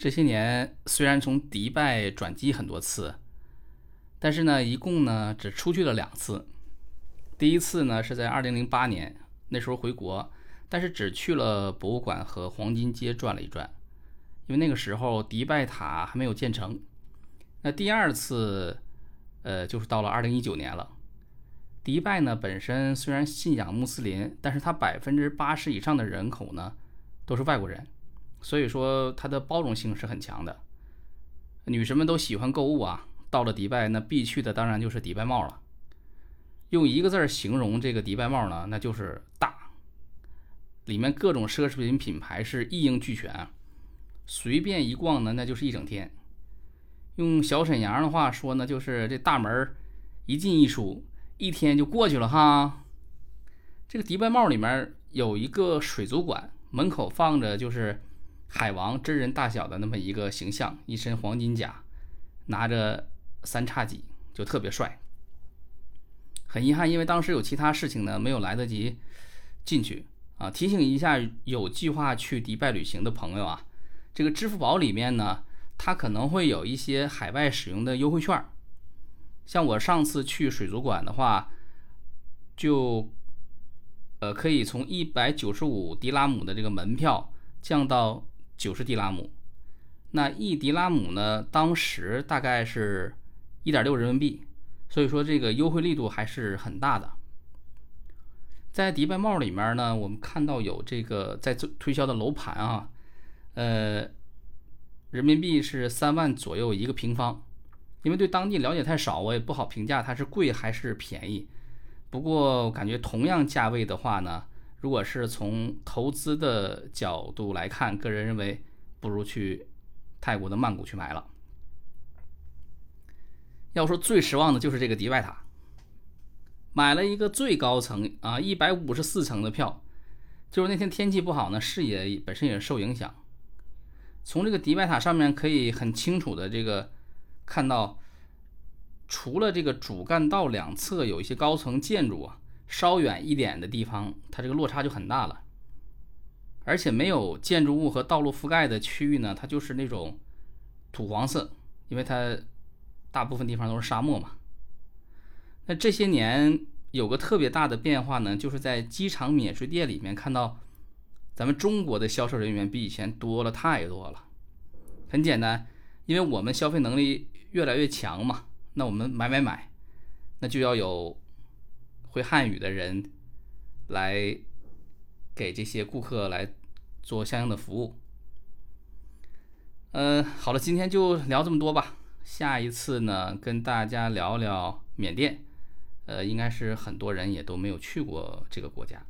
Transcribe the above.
这些年虽然从迪拜转机很多次，但是呢，一共呢只出去了两次。第一次呢是在2008年，那时候回国，但是只去了博物馆和黄金街转了一转，因为那个时候迪拜塔还没有建成。那第二次，呃，就是到了2019年了。迪拜呢本身虽然信仰穆斯林，但是它百分之八十以上的人口呢都是外国人。所以说，它的包容性是很强的。女神们都喜欢购物啊，到了迪拜，那必去的当然就是迪拜帽了。用一个字儿形容这个迪拜帽呢，那就是大。里面各种奢侈品品牌是一应俱全，随便一逛呢，那就是一整天。用小沈阳的话说呢，就是这大门一进一出，一天就过去了哈。这个迪拜帽里面有一个水族馆，门口放着就是。海王真人大小的那么一个形象，一身黄金甲，拿着三叉戟，就特别帅。很遗憾，因为当时有其他事情呢，没有来得及进去啊。提醒一下有计划去迪拜旅行的朋友啊，这个支付宝里面呢，它可能会有一些海外使用的优惠券。像我上次去水族馆的话，就呃可以从一百九十五迪拉姆的这个门票降到。九十迪拉姆，那一迪拉姆呢？当时大概是一点六人民币，所以说这个优惠力度还是很大的。在迪拜帽里面呢，我们看到有这个在推推销的楼盘啊，呃，人民币是三万左右一个平方。因为对当地了解太少，我也不好评价它是贵还是便宜。不过感觉同样价位的话呢。如果是从投资的角度来看，个人认为不如去泰国的曼谷去买了。要说最失望的就是这个迪拜塔，买了一个最高层啊，一百五十四层的票，就是那天天气不好呢，视野本身也受影响。从这个迪拜塔上面可以很清楚的这个看到，除了这个主干道两侧有一些高层建筑啊。稍远一点的地方，它这个落差就很大了，而且没有建筑物和道路覆盖的区域呢，它就是那种土黄色，因为它大部分地方都是沙漠嘛。那这些年有个特别大的变化呢，就是在机场免税店里面看到，咱们中国的销售人员比以前多了太多了。很简单，因为我们消费能力越来越强嘛，那我们买买买，那就要有。会汉语的人来给这些顾客来做相应的服务。嗯，好了，今天就聊这么多吧。下一次呢，跟大家聊聊缅甸。呃，应该是很多人也都没有去过这个国家。